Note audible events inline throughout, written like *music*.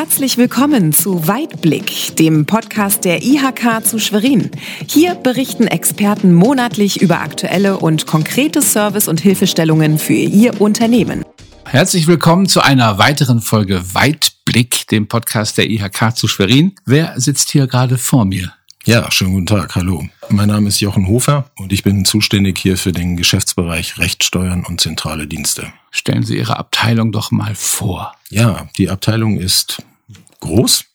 Herzlich willkommen zu Weitblick, dem Podcast der IHK zu Schwerin. Hier berichten Experten monatlich über aktuelle und konkrete Service- und Hilfestellungen für Ihr Unternehmen. Herzlich willkommen zu einer weiteren Folge Weitblick, dem Podcast der IHK zu Schwerin. Wer sitzt hier gerade vor mir? Ja, schönen guten Tag, hallo. Mein Name ist Jochen Hofer und ich bin zuständig hier für den Geschäftsbereich Rechtssteuern und zentrale Dienste. Stellen Sie Ihre Abteilung doch mal vor. Ja, die Abteilung ist groß.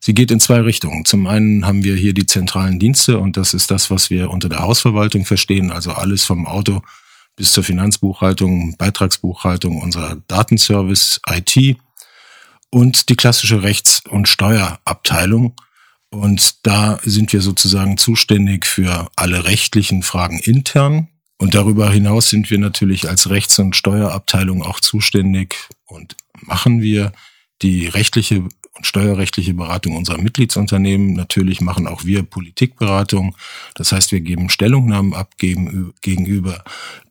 Sie geht in zwei Richtungen. Zum einen haben wir hier die zentralen Dienste und das ist das, was wir unter der Hausverwaltung verstehen, also alles vom Auto bis zur Finanzbuchhaltung, Beitragsbuchhaltung, unserer Datenservice, IT und die klassische Rechts- und Steuerabteilung und da sind wir sozusagen zuständig für alle rechtlichen Fragen intern. Und darüber hinaus sind wir natürlich als Rechts- und Steuerabteilung auch zuständig und machen wir die rechtliche und steuerrechtliche Beratung unserer Mitgliedsunternehmen. Natürlich machen auch wir Politikberatung. Das heißt, wir geben Stellungnahmen ab geben gegenüber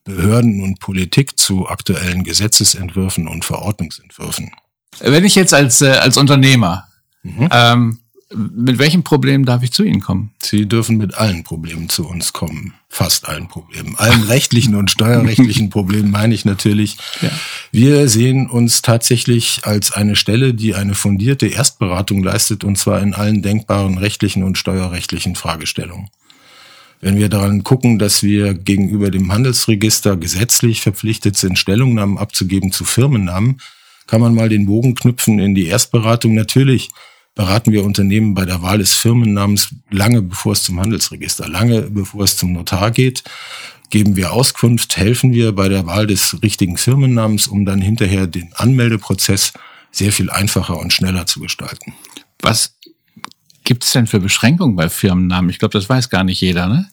Behörden und Politik zu aktuellen Gesetzesentwürfen und Verordnungsentwürfen. Wenn ich jetzt als, äh, als Unternehmer mhm. ähm, mit welchem Problem darf ich zu Ihnen kommen? Sie dürfen mit allen Problemen zu uns kommen. Fast allen Problemen. Allen rechtlichen und steuerrechtlichen Problemen meine ich natürlich. Ja. Wir sehen uns tatsächlich als eine Stelle, die eine fundierte Erstberatung leistet, und zwar in allen denkbaren rechtlichen und steuerrechtlichen Fragestellungen. Wenn wir daran gucken, dass wir gegenüber dem Handelsregister gesetzlich verpflichtet sind, Stellungnahmen abzugeben zu Firmennamen, kann man mal den Bogen knüpfen in die Erstberatung. Natürlich beraten wir Unternehmen bei der Wahl des Firmennamens lange bevor es zum Handelsregister, lange bevor es zum Notar geht. Geben wir Auskunft, helfen wir bei der Wahl des richtigen Firmennamens, um dann hinterher den Anmeldeprozess sehr viel einfacher und schneller zu gestalten. Was gibt's denn für Beschränkungen bei Firmennamen? Ich glaube, das weiß gar nicht jeder, ne?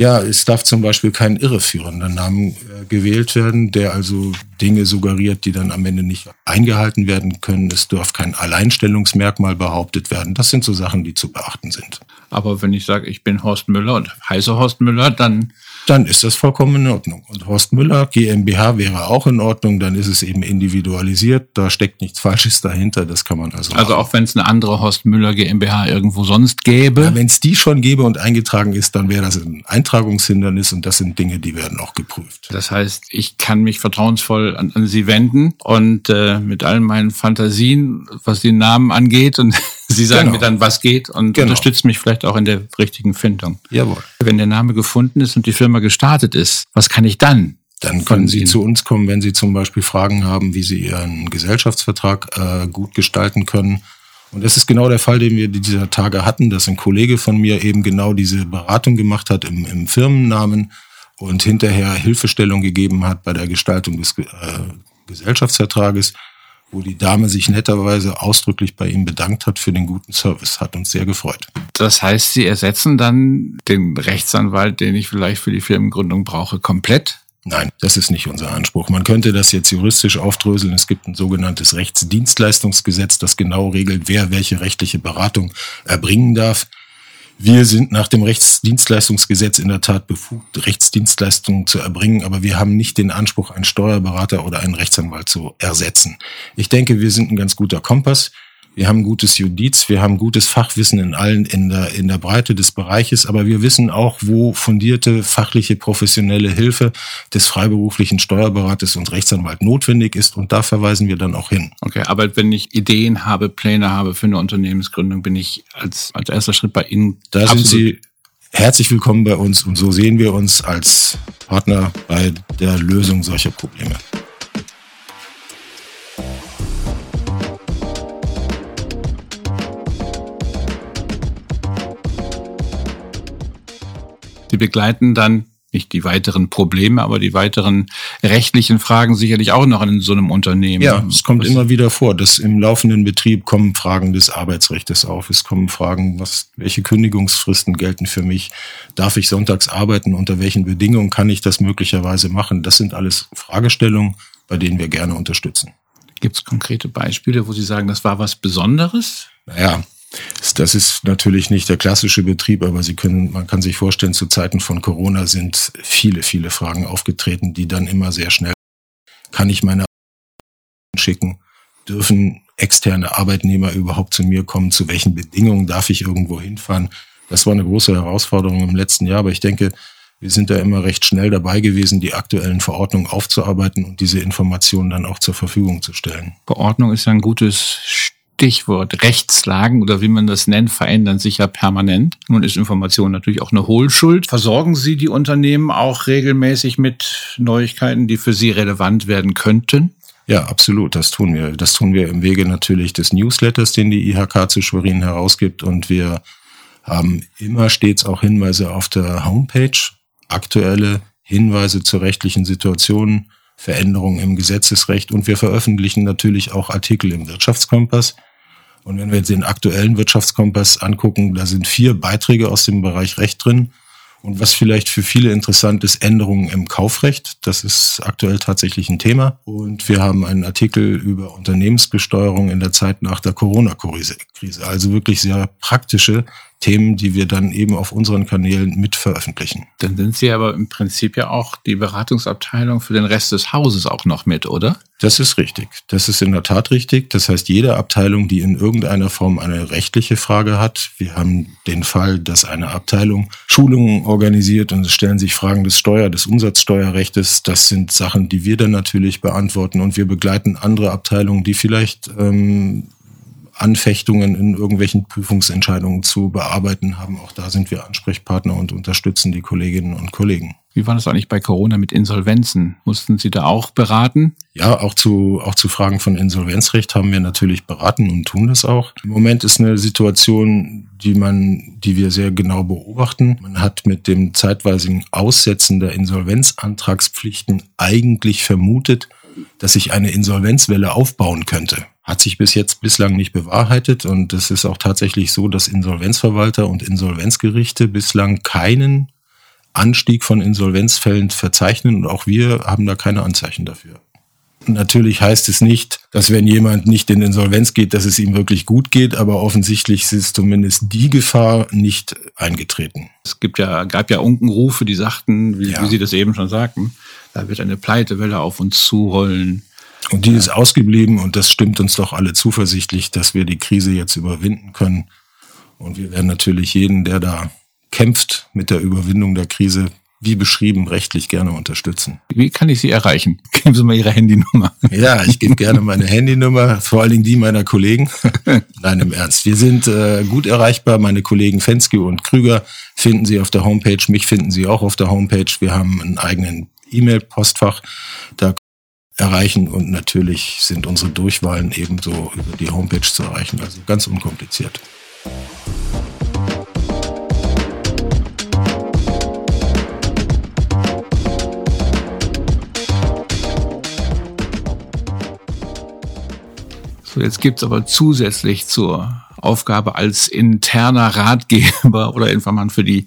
Ja, es darf zum Beispiel kein irreführender Name äh, gewählt werden, der also Dinge suggeriert, die dann am Ende nicht eingehalten werden können. Es darf kein Alleinstellungsmerkmal behauptet werden. Das sind so Sachen, die zu beachten sind. Aber wenn ich sage, ich bin Horst Müller und heiße Horst Müller, dann dann ist das vollkommen in Ordnung. Und Horst Müller, GmbH wäre auch in Ordnung, dann ist es eben individualisiert, da steckt nichts Falsches dahinter, das kann man also. Also machen. auch wenn es eine andere Horst Müller GmbH irgendwo sonst gäbe? Ja, wenn es die schon gäbe und eingetragen ist, dann wäre das ein Eintragungshindernis und das sind Dinge, die werden auch geprüft. Das heißt, ich kann mich vertrauensvoll an, an Sie wenden und äh, mit allen meinen Fantasien, was den Namen angeht und Sie sagen genau. mir dann, was geht und genau. unterstützen mich vielleicht auch in der richtigen Findung. Jawohl. Wenn der Name gefunden ist und die Firma gestartet ist, was kann ich dann? Dann können Sie zu uns kommen, wenn Sie zum Beispiel Fragen haben, wie Sie Ihren Gesellschaftsvertrag äh, gut gestalten können. Und das ist genau der Fall, den wir dieser Tage hatten, dass ein Kollege von mir eben genau diese Beratung gemacht hat im, im Firmennamen und hinterher Hilfestellung gegeben hat bei der Gestaltung des äh, Gesellschaftsvertrages wo die Dame sich netterweise ausdrücklich bei ihm bedankt hat für den guten Service. Hat uns sehr gefreut. Das heißt, Sie ersetzen dann den Rechtsanwalt, den ich vielleicht für die Firmengründung brauche, komplett? Nein, das ist nicht unser Anspruch. Man könnte das jetzt juristisch aufdröseln. Es gibt ein sogenanntes Rechtsdienstleistungsgesetz, das genau regelt, wer welche rechtliche Beratung erbringen darf. Wir sind nach dem Rechtsdienstleistungsgesetz in der Tat befugt, Rechtsdienstleistungen zu erbringen, aber wir haben nicht den Anspruch, einen Steuerberater oder einen Rechtsanwalt zu ersetzen. Ich denke, wir sind ein ganz guter Kompass. Wir haben gutes Judiz, wir haben gutes Fachwissen in allen, in der, in der Breite des Bereiches, aber wir wissen auch, wo fundierte, fachliche, professionelle Hilfe des freiberuflichen Steuerberaters und Rechtsanwalt notwendig ist und da verweisen wir dann auch hin. Okay, aber wenn ich Ideen habe, Pläne habe für eine Unternehmensgründung, bin ich als, als erster Schritt bei Ihnen. Da sind Sie herzlich willkommen bei uns und so sehen wir uns als Partner bei der Lösung solcher Probleme. Begleiten dann nicht die weiteren Probleme, aber die weiteren rechtlichen Fragen sicherlich auch noch in so einem Unternehmen. Ja, es kommt was immer wieder vor, dass im laufenden Betrieb kommen Fragen des Arbeitsrechts auf. Es kommen Fragen, was, welche Kündigungsfristen gelten für mich? Darf ich sonntags arbeiten? Unter welchen Bedingungen kann ich das möglicherweise machen? Das sind alles Fragestellungen, bei denen wir gerne unterstützen. Gibt es konkrete Beispiele, wo Sie sagen, das war was Besonderes? Naja, das ist natürlich nicht der klassische Betrieb, aber Sie können, man kann sich vorstellen, zu Zeiten von Corona sind viele, viele Fragen aufgetreten, die dann immer sehr schnell, kann ich meine schicken, dürfen externe Arbeitnehmer überhaupt zu mir kommen, zu welchen Bedingungen darf ich irgendwo hinfahren. Das war eine große Herausforderung im letzten Jahr, aber ich denke, wir sind da immer recht schnell dabei gewesen, die aktuellen Verordnungen aufzuarbeiten und diese Informationen dann auch zur Verfügung zu stellen. Verordnung ist ein gutes Stichwort. Rechtslagen oder wie man das nennt, verändern sich ja permanent. Nun ist Information natürlich auch eine Hohlschuld. Versorgen Sie die Unternehmen auch regelmäßig mit Neuigkeiten, die für Sie relevant werden könnten? Ja, absolut. Das tun wir. Das tun wir im Wege natürlich des Newsletters, den die IHK zu Schwerin herausgibt. Und wir haben immer stets auch Hinweise auf der Homepage, aktuelle Hinweise zu rechtlichen Situationen, Veränderungen im Gesetzesrecht und wir veröffentlichen natürlich auch Artikel im Wirtschaftskompass. Und wenn wir jetzt den aktuellen Wirtschaftskompass angucken, da sind vier Beiträge aus dem Bereich Recht drin. Und was vielleicht für viele interessant ist, Änderungen im Kaufrecht. Das ist aktuell tatsächlich ein Thema. Und wir haben einen Artikel über Unternehmensbesteuerung in der Zeit nach der Corona-Krise. Also wirklich sehr praktische Themen, die wir dann eben auf unseren Kanälen mit veröffentlichen. Dann sind Sie aber im Prinzip ja auch die Beratungsabteilung für den Rest des Hauses auch noch mit, oder? Das ist richtig. Das ist in der Tat richtig. Das heißt, jede Abteilung, die in irgendeiner Form eine rechtliche Frage hat, wir haben den Fall, dass eine Abteilung Schulungen organisiert und es stellen sich Fragen des Steuer, des Umsatzsteuerrechtes. Das sind Sachen, die wir dann natürlich beantworten und wir begleiten andere Abteilungen, die vielleicht ähm, Anfechtungen in irgendwelchen Prüfungsentscheidungen zu bearbeiten haben. Auch da sind wir Ansprechpartner und unterstützen die Kolleginnen und Kollegen. Wie war das eigentlich bei Corona mit Insolvenzen? Mussten Sie da auch beraten? Ja, auch zu, auch zu Fragen von Insolvenzrecht haben wir natürlich beraten und tun das auch. Im Moment ist eine Situation, die man, die wir sehr genau beobachten. Man hat mit dem zeitweisigen Aussetzen der Insolvenzantragspflichten eigentlich vermutet, dass sich eine Insolvenzwelle aufbauen könnte hat sich bis jetzt bislang nicht bewahrheitet und es ist auch tatsächlich so, dass Insolvenzverwalter und Insolvenzgerichte bislang keinen Anstieg von Insolvenzfällen verzeichnen und auch wir haben da keine Anzeichen dafür. Natürlich heißt es nicht, dass wenn jemand nicht in Insolvenz geht, dass es ihm wirklich gut geht, aber offensichtlich ist zumindest die Gefahr nicht eingetreten. Es gibt ja, gab ja Unkenrufe, die sagten, wie, ja. wie Sie das eben schon sagten, da wird eine Pleitewelle auf uns zurollen. Und die ist ausgeblieben und das stimmt uns doch alle zuversichtlich, dass wir die Krise jetzt überwinden können. Und wir werden natürlich jeden, der da kämpft mit der Überwindung der Krise, wie beschrieben, rechtlich gerne unterstützen. Wie kann ich Sie erreichen? *laughs* Geben Sie mal Ihre Handynummer. Ja, ich gebe gerne meine *laughs* Handynummer, vor allen Dingen die meiner Kollegen. *laughs* Nein, im Ernst. Wir sind äh, gut erreichbar. Meine Kollegen Fenske und Krüger finden Sie auf der Homepage. Mich finden Sie auch auf der Homepage. Wir haben einen eigenen E-Mail-Postfach. Da erreichen und natürlich sind unsere Durchwahlen ebenso über die Homepage zu erreichen, also ganz unkompliziert. So, jetzt gibt's aber zusätzlich zur Aufgabe als interner Ratgeber oder Informant für die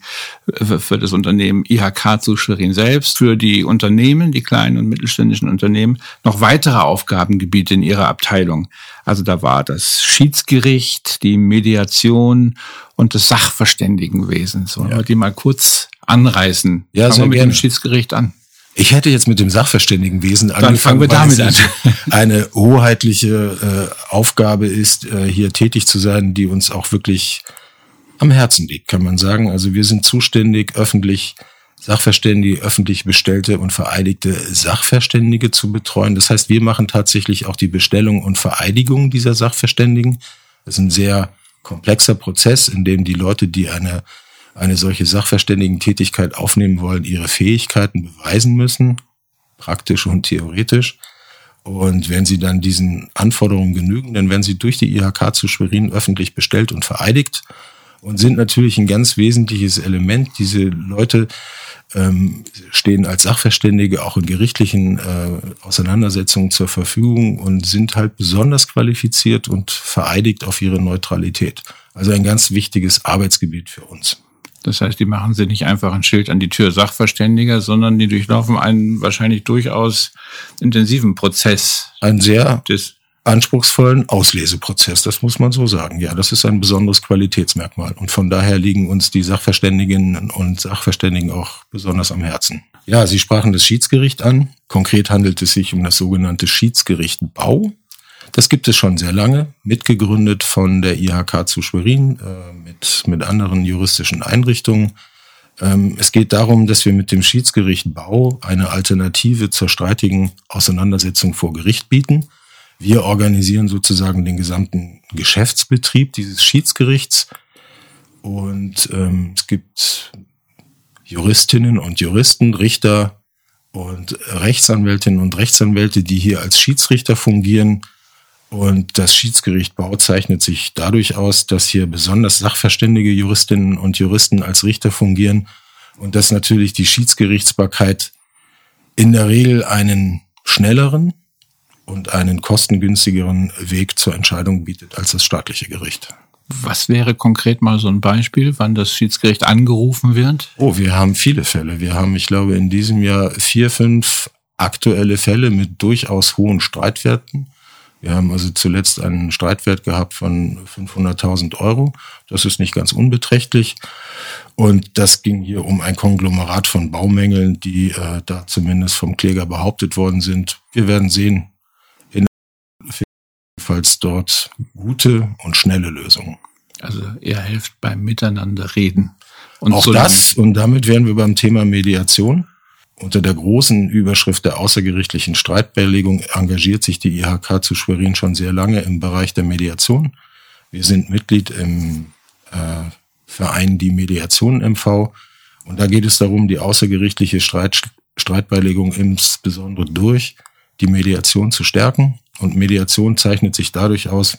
für das Unternehmen IHK zu Schwerin selbst, für die Unternehmen, die kleinen und mittelständischen Unternehmen, noch weitere Aufgabengebiete in ihrer Abteilung. Also da war das Schiedsgericht, die Mediation und das Sachverständigenwesen. Sollen ja. wir die mal kurz anreißen? Ja, Fangen sehr wir mit gerne. dem Schiedsgericht an. Ich hätte jetzt mit dem Sachverständigenwesen Dann angefangen, fangen wir damit an. *laughs* eine hoheitliche äh, Aufgabe ist, äh, hier tätig zu sein, die uns auch wirklich am Herzen liegt, kann man sagen. Also wir sind zuständig, öffentlich Sachverständige, öffentlich bestellte und vereidigte Sachverständige zu betreuen. Das heißt, wir machen tatsächlich auch die Bestellung und Vereidigung dieser Sachverständigen. Das ist ein sehr komplexer Prozess, in dem die Leute, die eine eine solche Sachverständigen-Tätigkeit aufnehmen wollen, ihre Fähigkeiten beweisen müssen, praktisch und theoretisch. Und wenn sie dann diesen Anforderungen genügen, dann werden sie durch die IHK zu Schwerin öffentlich bestellt und vereidigt und sind natürlich ein ganz wesentliches Element. Diese Leute ähm, stehen als Sachverständige auch in gerichtlichen äh, Auseinandersetzungen zur Verfügung und sind halt besonders qualifiziert und vereidigt auf ihre Neutralität. Also ein ganz wichtiges Arbeitsgebiet für uns. Das heißt, die machen sie nicht einfach ein Schild an die Tür Sachverständiger, sondern die durchlaufen einen wahrscheinlich durchaus intensiven Prozess. Ein sehr des anspruchsvollen Ausleseprozess, das muss man so sagen. Ja, das ist ein besonderes Qualitätsmerkmal. Und von daher liegen uns die Sachverständigen und Sachverständigen auch besonders am Herzen. Ja, Sie sprachen das Schiedsgericht an. Konkret handelt es sich um das sogenannte Schiedsgericht Bau. Das gibt es schon sehr lange, mitgegründet von der IHK zu Schwerin äh, mit, mit anderen juristischen Einrichtungen. Ähm, es geht darum, dass wir mit dem Schiedsgericht Bau eine Alternative zur streitigen Auseinandersetzung vor Gericht bieten. Wir organisieren sozusagen den gesamten Geschäftsbetrieb dieses Schiedsgerichts und ähm, es gibt Juristinnen und Juristen, Richter und Rechtsanwältinnen und Rechtsanwälte, die hier als Schiedsrichter fungieren. Und das Schiedsgericht Bau zeichnet sich dadurch aus, dass hier besonders sachverständige Juristinnen und Juristen als Richter fungieren und dass natürlich die Schiedsgerichtsbarkeit in der Regel einen schnelleren und einen kostengünstigeren Weg zur Entscheidung bietet als das staatliche Gericht. Was wäre konkret mal so ein Beispiel, wann das Schiedsgericht angerufen wird? Oh, wir haben viele Fälle. Wir haben, ich glaube, in diesem Jahr vier, fünf aktuelle Fälle mit durchaus hohen Streitwerten. Wir haben also zuletzt einen Streitwert gehabt von 500.000 Euro. Das ist nicht ganz unbeträchtlich. Und das ging hier um ein Konglomerat von Baumängeln, die äh, da zumindest vom Kläger behauptet worden sind. Wir werden sehen, jedenfalls dort gute und schnelle Lösungen. Also er hilft beim Miteinander reden. Und Auch so das, und damit wären wir beim Thema Mediation. Unter der großen Überschrift der außergerichtlichen Streitbeilegung engagiert sich die IHK zu Schwerin schon sehr lange im Bereich der Mediation. Wir sind Mitglied im äh, Verein Die Mediation MV. Und da geht es darum, die außergerichtliche Streit, Streitbeilegung insbesondere durch die Mediation zu stärken. Und Mediation zeichnet sich dadurch aus,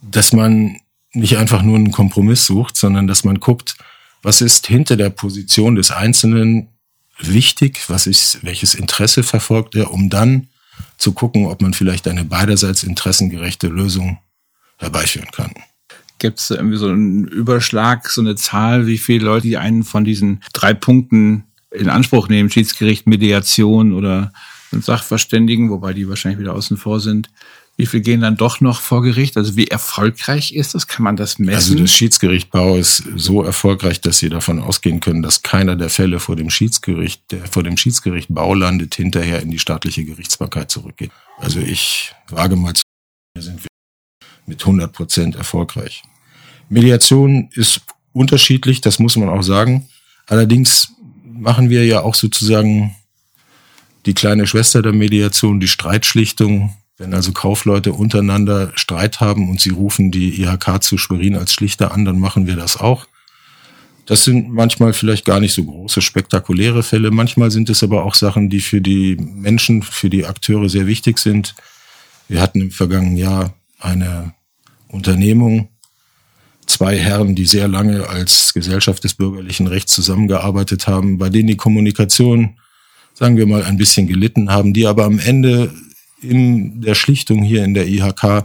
dass man nicht einfach nur einen Kompromiss sucht, sondern dass man guckt, was ist hinter der Position des Einzelnen wichtig, was ist, welches Interesse verfolgt er, um dann zu gucken, ob man vielleicht eine beiderseits interessengerechte Lösung herbeiführen kann. Gibt es irgendwie so einen Überschlag, so eine Zahl, wie viele Leute die einen von diesen drei Punkten in Anspruch nehmen, Schiedsgericht, Mediation oder Sachverständigen, wobei die wahrscheinlich wieder außen vor sind. Wie viel gehen dann doch noch vor Gericht? Also wie erfolgreich ist das? Kann man das messen? Also das Schiedsgericht Bau ist so erfolgreich, dass Sie davon ausgehen können, dass keiner der Fälle vor dem Schiedsgericht, der vor dem Schiedsgericht Bau landet, hinterher in die staatliche Gerichtsbarkeit zurückgeht. Also ich wage mal zu, hier sind wir mit 100 Prozent erfolgreich. Mediation ist unterschiedlich, das muss man auch sagen. Allerdings machen wir ja auch sozusagen die kleine Schwester der Mediation, die Streitschlichtung. Wenn also Kaufleute untereinander Streit haben und sie rufen die IHK zu Schwerin als Schlichter an, dann machen wir das auch. Das sind manchmal vielleicht gar nicht so große, spektakuläre Fälle. Manchmal sind es aber auch Sachen, die für die Menschen, für die Akteure sehr wichtig sind. Wir hatten im vergangenen Jahr eine Unternehmung, zwei Herren, die sehr lange als Gesellschaft des bürgerlichen Rechts zusammengearbeitet haben, bei denen die Kommunikation, sagen wir mal, ein bisschen gelitten haben, die aber am Ende in der Schlichtung hier in der IHK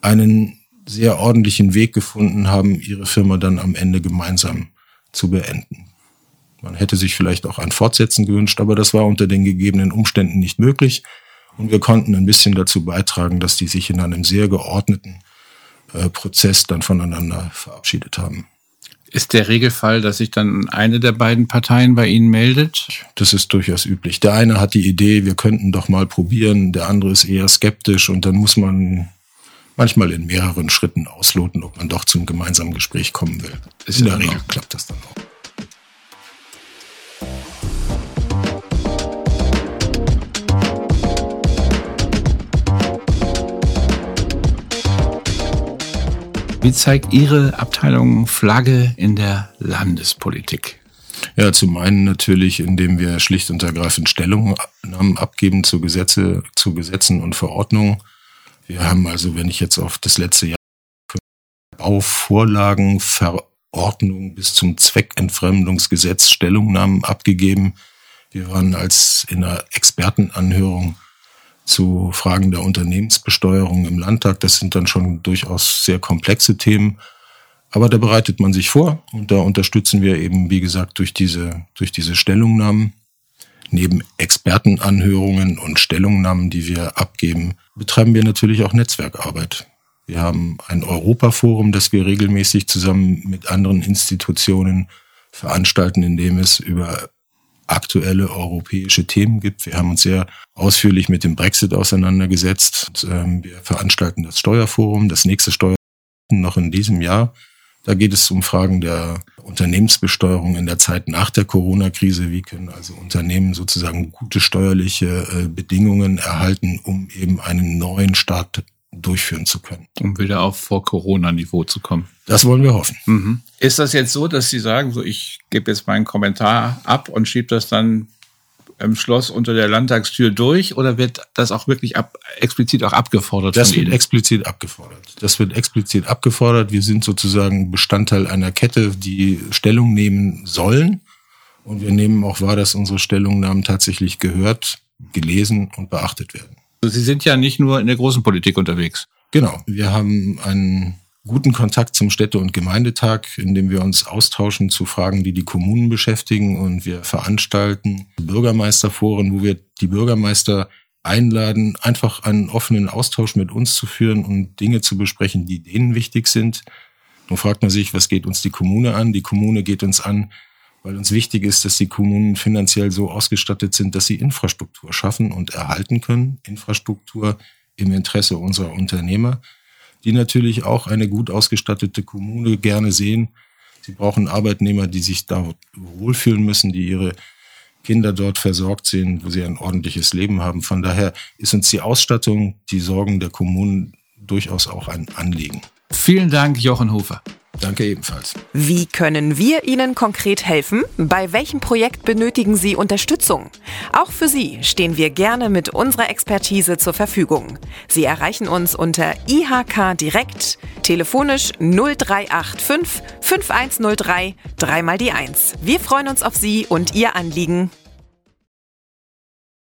einen sehr ordentlichen Weg gefunden haben, ihre Firma dann am Ende gemeinsam zu beenden. Man hätte sich vielleicht auch ein Fortsetzen gewünscht, aber das war unter den gegebenen Umständen nicht möglich. Und wir konnten ein bisschen dazu beitragen, dass die sich in einem sehr geordneten äh, Prozess dann voneinander verabschiedet haben. Ist der Regelfall, dass sich dann eine der beiden Parteien bei Ihnen meldet? Das ist durchaus üblich. Der eine hat die Idee, wir könnten doch mal probieren, der andere ist eher skeptisch und dann muss man manchmal in mehreren Schritten ausloten, ob man doch zum gemeinsamen Gespräch kommen will. In der Regel klappt das dann auch. Wie zeigt Ihre Abteilung Flagge in der Landespolitik? Ja, zum einen natürlich, indem wir schlicht und ergreifend Stellungnahmen abgeben zu Gesetze, zu Gesetzen und Verordnungen. Wir haben also, wenn ich jetzt auf das letzte Jahr Bauvorlagen, Verordnungen bis zum Zweckentfremdungsgesetz Stellungnahmen abgegeben. Wir waren als in einer Expertenanhörung zu Fragen der Unternehmensbesteuerung im Landtag. Das sind dann schon durchaus sehr komplexe Themen. Aber da bereitet man sich vor und da unterstützen wir eben, wie gesagt, durch diese, durch diese Stellungnahmen. Neben Expertenanhörungen und Stellungnahmen, die wir abgeben, betreiben wir natürlich auch Netzwerkarbeit. Wir haben ein Europaforum, das wir regelmäßig zusammen mit anderen Institutionen veranstalten, in dem es über aktuelle europäische Themen gibt. Wir haben uns sehr ausführlich mit dem Brexit auseinandergesetzt. Und, ähm, wir veranstalten das Steuerforum, das nächste Steuerforum noch in diesem Jahr. Da geht es um Fragen der Unternehmensbesteuerung in der Zeit nach der Corona-Krise. Wie können also Unternehmen sozusagen gute steuerliche äh, Bedingungen erhalten, um eben einen neuen Start durchführen zu können. Um wieder auf Vor-Corona-Niveau zu kommen. Das wollen wir hoffen. Mhm. Ist das jetzt so, dass Sie sagen, so ich gebe jetzt meinen Kommentar ab und schiebe das dann im Schloss unter der Landtagstür durch oder wird das auch wirklich ab, explizit auch abgefordert? Das wird explizit abgefordert. Das wird explizit abgefordert. Wir sind sozusagen Bestandteil einer Kette, die Stellung nehmen sollen. Und wir nehmen auch wahr, dass unsere Stellungnahmen tatsächlich gehört, gelesen und beachtet werden. Sie sind ja nicht nur in der großen Politik unterwegs. Genau. Wir haben einen guten Kontakt zum Städte- und Gemeindetag, in dem wir uns austauschen zu Fragen, die die Kommunen beschäftigen. Und wir veranstalten Bürgermeisterforen, wo wir die Bürgermeister einladen, einfach einen offenen Austausch mit uns zu führen und Dinge zu besprechen, die denen wichtig sind. Nun fragt man sich, was geht uns die Kommune an? Die Kommune geht uns an, weil uns wichtig ist, dass die Kommunen finanziell so ausgestattet sind, dass sie Infrastruktur schaffen und erhalten können. Infrastruktur im Interesse unserer Unternehmer, die natürlich auch eine gut ausgestattete Kommune gerne sehen. Sie brauchen Arbeitnehmer, die sich da wohlfühlen müssen, die ihre Kinder dort versorgt sehen, wo sie ein ordentliches Leben haben. Von daher ist uns die Ausstattung, die Sorgen der Kommunen durchaus auch ein Anliegen. Vielen Dank, Jochen Hofer. Danke ebenfalls. Wie können wir Ihnen konkret helfen? Bei welchem Projekt benötigen Sie Unterstützung? Auch für Sie stehen wir gerne mit unserer Expertise zur Verfügung. Sie erreichen uns unter IHK direkt, telefonisch 0385 5103 3 mal die 1. Wir freuen uns auf Sie und Ihr Anliegen.